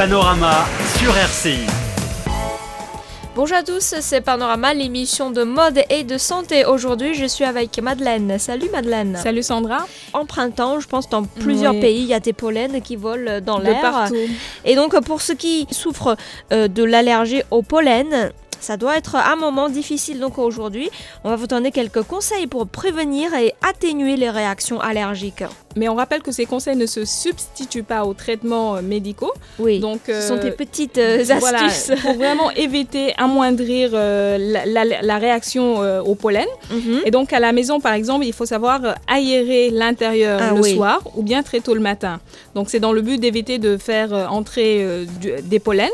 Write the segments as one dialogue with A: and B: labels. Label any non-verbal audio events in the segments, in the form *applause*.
A: Panorama sur RCI.
B: Bonjour à tous, c'est Panorama, l'émission de mode et de santé. Aujourd'hui, je suis avec Madeleine. Salut Madeleine.
C: Salut Sandra.
B: En printemps, je pense dans plusieurs
C: Oui.
B: pays, il y a des pollens qui volent dans
C: De
B: l'air.
C: partout.
B: Et donc, pour ceux qui souffrent euh, de l'allergie au pollen, ça doit être un moment difficile. Donc aujourd'hui, on va vous donner quelques conseils pour prévenir et atténuer les réactions allergiques.
C: Mais on rappelle que ces conseils ne se substituent pas aux traitements euh, médicaux.
B: Oui,
C: Donc,
B: ce sont
C: euh,
B: des petites euh,
C: Voilà, *laughs*
B: astuces.
C: pour vraiment éviter, amoindrir euh, la, la- la réaction au pollen.
B: Mhm.
C: Et donc à la maison, par exemple, il faut savoir aérer l'intérieur
B: Ah
C: le
B: oui.
C: soir ou bien très tôt le matin. Donc c'est dans le but d'éviter de faire entrer du- des pollens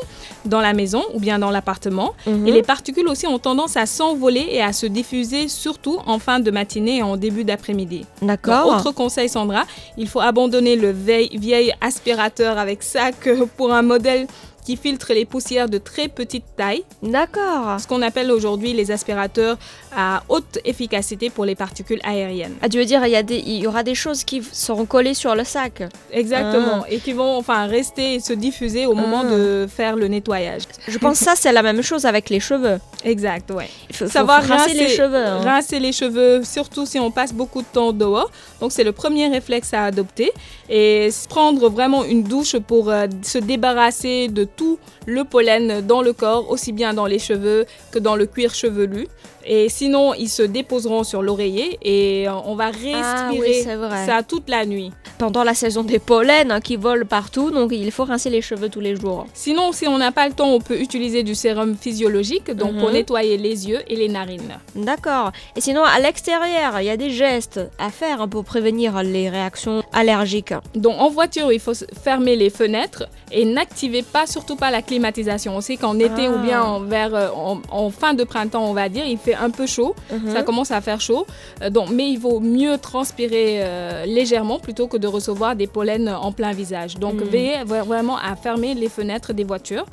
C: dans la maison ou bien dans l'appartement.
B: Mhm.
C: Et les particules aussi ont tendance à s'envoler et à se diffuser surtout en fin de matinée et en début d'après-midi.
B: D'accord.
C: autre conseil, Sandra, il faut abandonner le vieil, vieil aspirateur avec sac euh, pour un modèle qui filtre les poussières de très petite taille,
B: D'accord.
C: ce qu'on appelle aujourd'hui les aspirateurs à haute efficacité pour les particules aériennes.
B: Ah, tu veux dire, il y, a des- il y aura des choses qui seront collées sur le sac.
C: Exactement, et qui vont enfin rester et se diffuser au moment
B: Ah.
C: de faire le nettoyage.
B: Je pense que ça, c'est la même chose avec les cheveux.
C: Exact, ouais.
B: Il faut,
C: Savoir
B: faut rincer les cheveux. hein.
C: rincer les cheveux, surtout si on passe beaucoup de temps dehors. Donc c'est le premier réflexe à adopter. Et prendre vraiment une douche pour euh, se débarrasser de tout le pollen dans le corps, aussi bien dans les cheveux que dans le cuir chevelu. Et sinon, ils se déposeront sur l'oreiller et euh, on va
B: Ah oui,
C: respirer ça toute la nuit.
B: Pendant la saison des pollens hein, qui volent partout, donc il faut rincer les cheveux tous les jours.
C: Sinon, si on n'a pas le temps, on peut utiliser du sérum physiologique donc pour
B: Mhm.
C: nettoyer les yeux et les narines.
B: D'accord. Et sinon, à l'extérieur, il y a des gestes à faire pour prévenir les réactions allergiques.
C: Donc en voiture, il faut fermer les fenêtres et n'activez pas, surtout pas la climatisation. On sait qu'en été
B: Ah.
C: ou bien en, vers, euh, en, en fin de printemps, on va dire, il fait un peu chaud.
B: Mhm.
C: Ça commence à faire chaud. Euh, donc, mais il vaut mieux transpirer euh, légèrement plutôt que de recevoir des pollens en plein visage. Donc
B: Mm.
C: veillez vra- vraiment à fermer les fenêtres des voitures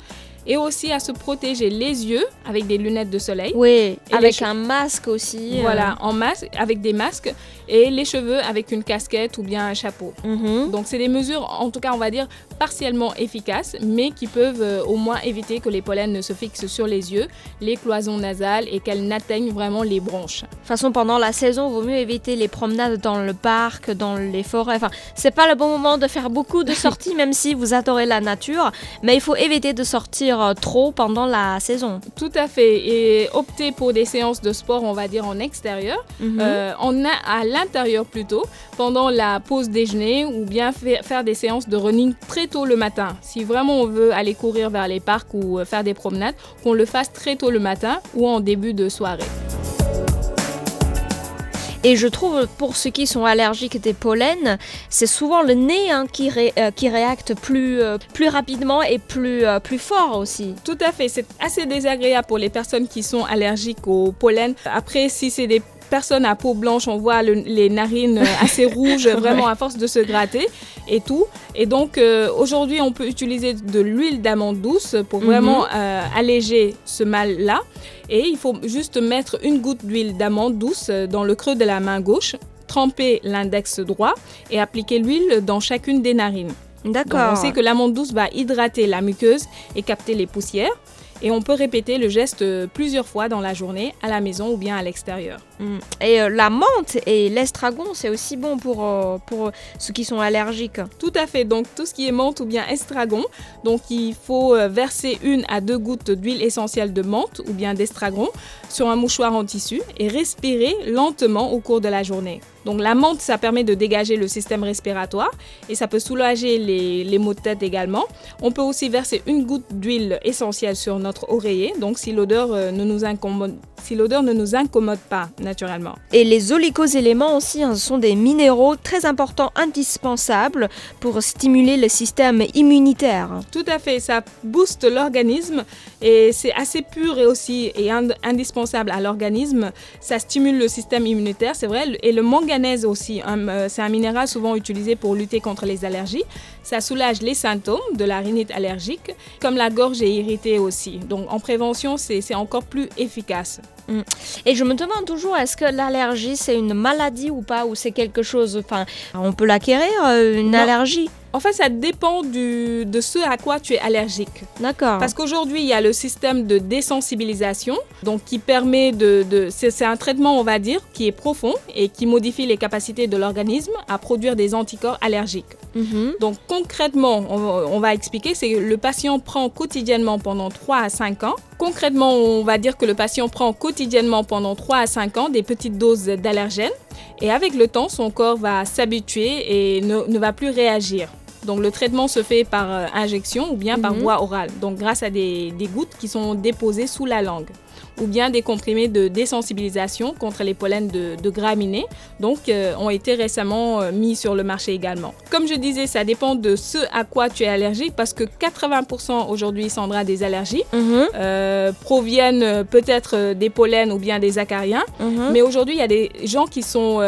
C: et aussi à se protéger les yeux avec des lunettes de soleil.
B: Oui, avec un masque aussi. euh.
C: Voilà, en masque, avec des masques et les cheveux avec une casquette ou bien un chapeau.
B: Mhm.
C: Donc c'est des mesures, en tout cas on va dire, partiellement efficaces, mais qui peuvent euh, au moins éviter que les pollens ne se fixent sur les yeux, les cloisons nasales et qu'elles n'atteignent vraiment les bronches.
B: De toute façon, pendant la saison, il vaut mieux éviter les promenades dans le parc, dans les forêts. Enfin, c'est pas le bon moment de faire beaucoup de sorties, *laughs* même si vous adorez la nature. Mais il faut éviter de sortir euh, trop pendant la saison.
C: Tout à fait, et opter pour des séances de sport, on va dire en extérieur,
B: Mhm.
C: euh, on a à l'intérieur plutôt, pendant la pause déjeuner, ou bien fa- faire des séances de running très tôt le matin. Si vraiment on veut aller courir vers les parcs ou euh, faire des promenades, qu'on le fasse très tôt le matin ou en début de soirée.
B: Et je trouve, pour ceux qui sont allergiques des pollens, c'est souvent le nez hein, qui, ré- euh, qui réacte plus, euh, rapidement et plus, euh, plus fort aussi.
C: Tout à fait, c'est assez désagréable pour les personnes qui sont allergiques au pollen. Après, si c'est des personnes à peau blanche, on voit le- les narines euh, assez rouges, *laughs* vraiment à force de se gratter et tout. Et donc, euh, aujourd'hui, on peut utiliser de l'huile d'amande douce pour
B: Mhm.
C: vraiment euh, alléger ce mal-là. Et il faut juste mettre une goutte d'huile d'amande douce dans le creux de la main gauche, tremper l'index droit et appliquer l'huile dans chacune des narines.
B: D'accord.
C: on sait que l'amande douce va hydrater la muqueuse et capter les poussières. Et on peut répéter le geste euh, plusieurs fois dans la journée, à la maison ou bien à l'extérieur.
B: Mm. Et euh, la menthe et l'estragon, c'est aussi bon pour, euh, pour ceux qui sont allergiques.
C: Tout à fait, donc tout ce qui est menthe ou bien estragon, donc il faut verser une à deux gouttes d'huile essentielle de menthe ou bien d'estragon sur un mouchoir en tissu et respirer lentement au cours de la journée. Donc la menthe, ça permet de dégager le système respiratoire et ça peut soulager les, les maux de tête également. On peut aussi verser une goutte d'huile essentielle sur notre oreiller, donc si l'odeur euh, ne nous incommode, si l'odeur ne nous incommode pas naturellement.
B: Et les oligoéléments aussi hein, sont des minéraux très importants, indispensables pour stimuler le système immunitaire.
C: Tout à fait, ça booste l'organisme et c'est assez pur et aussi et ind- indispensable à l'organisme. Ça stimule le système immunitaire, c'est vrai, et le manganèse aussi, un, euh, c'est un minéral souvent utilisé pour lutter contre les allergies. Ça soulage les symptômes de la rhinite allergique, comme la gorge est irritée aussi. Donc en prévention, c'est encore plus efficace.
B: Et je me demande toujours, est-ce que l'allergie c'est une maladie ou pas, ou c'est quelque chose, enfin, on peut l'acquérir, euh, une
C: Non.
B: allergie?
C: En fait, ça dépend du, de ce à quoi tu es allergique.
B: D'accord.
C: Parce qu'aujourd'hui, il y a le système de désensibilisation, donc qui permet de... de c'est un traitement, on va dire, qui est profond et qui modifie les capacités de l'organisme à produire des anticorps allergiques.
B: Mhm.
C: Donc concrètement, on, va- on va expliquer, c'est que le patient prend quotidiennement pendant 3 à 5 ans. Concrètement, on va dire que le patient prend quotidiennement pendant 3 à 5 ans des petites doses d'allergènes et avec le temps, son corps va s'habituer et ne, ne va plus réagir. Donc le traitement se fait par euh, injection ou bien par
B: Mhm.
C: voie orale, donc grâce à des, des gouttes qui sont déposées sous la langue ou bien des comprimés de désensibilisation contre les pollens de, de graminées, donc euh, ont été récemment euh, mis sur le marché également. Comme je disais, ça dépend de ce à quoi tu es allergique parce que 80% aujourd'hui, Sandra, des allergies
B: Mhm.
C: euh, proviennent peut-être des pollens ou bien des acariens,
B: Mhm.
C: mais aujourd'hui, il y a des gens qui sont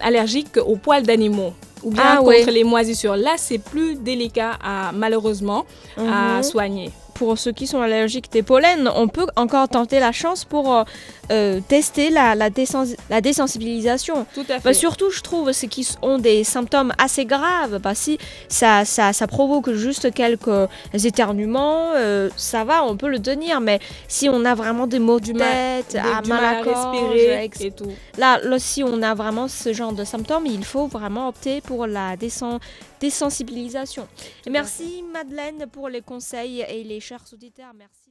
C: allergiques aux poils d'animaux ou bien
B: Ah,
C: contre les moisissures. Là, c'est plus délicat à malheureusement à
B: Mhm.
C: soigner.
B: Pour ceux qui sont allergiques des pollens, on peut encore tenter la chance pour euh, euh, tester la, la, désens- la désensibilisation.
C: Tout à fait.
B: Bah, surtout, je trouve, ceux qui ont des symptômes assez graves. Bah, si ça, ça, ça provoque juste quelques éternuements, euh, ça va, on peut le tenir. Mais si on a vraiment des maux de
C: Du mal-
B: tête,
C: Des-
B: à
C: du
B: mal à gorge,
C: respirer et tout.
B: là, là, si on a vraiment ce genre de symptômes, il faut vraiment opter pour la désen- désensibilisation. Et merci Madeleine pour les conseils et les chers auditeurs. Merci.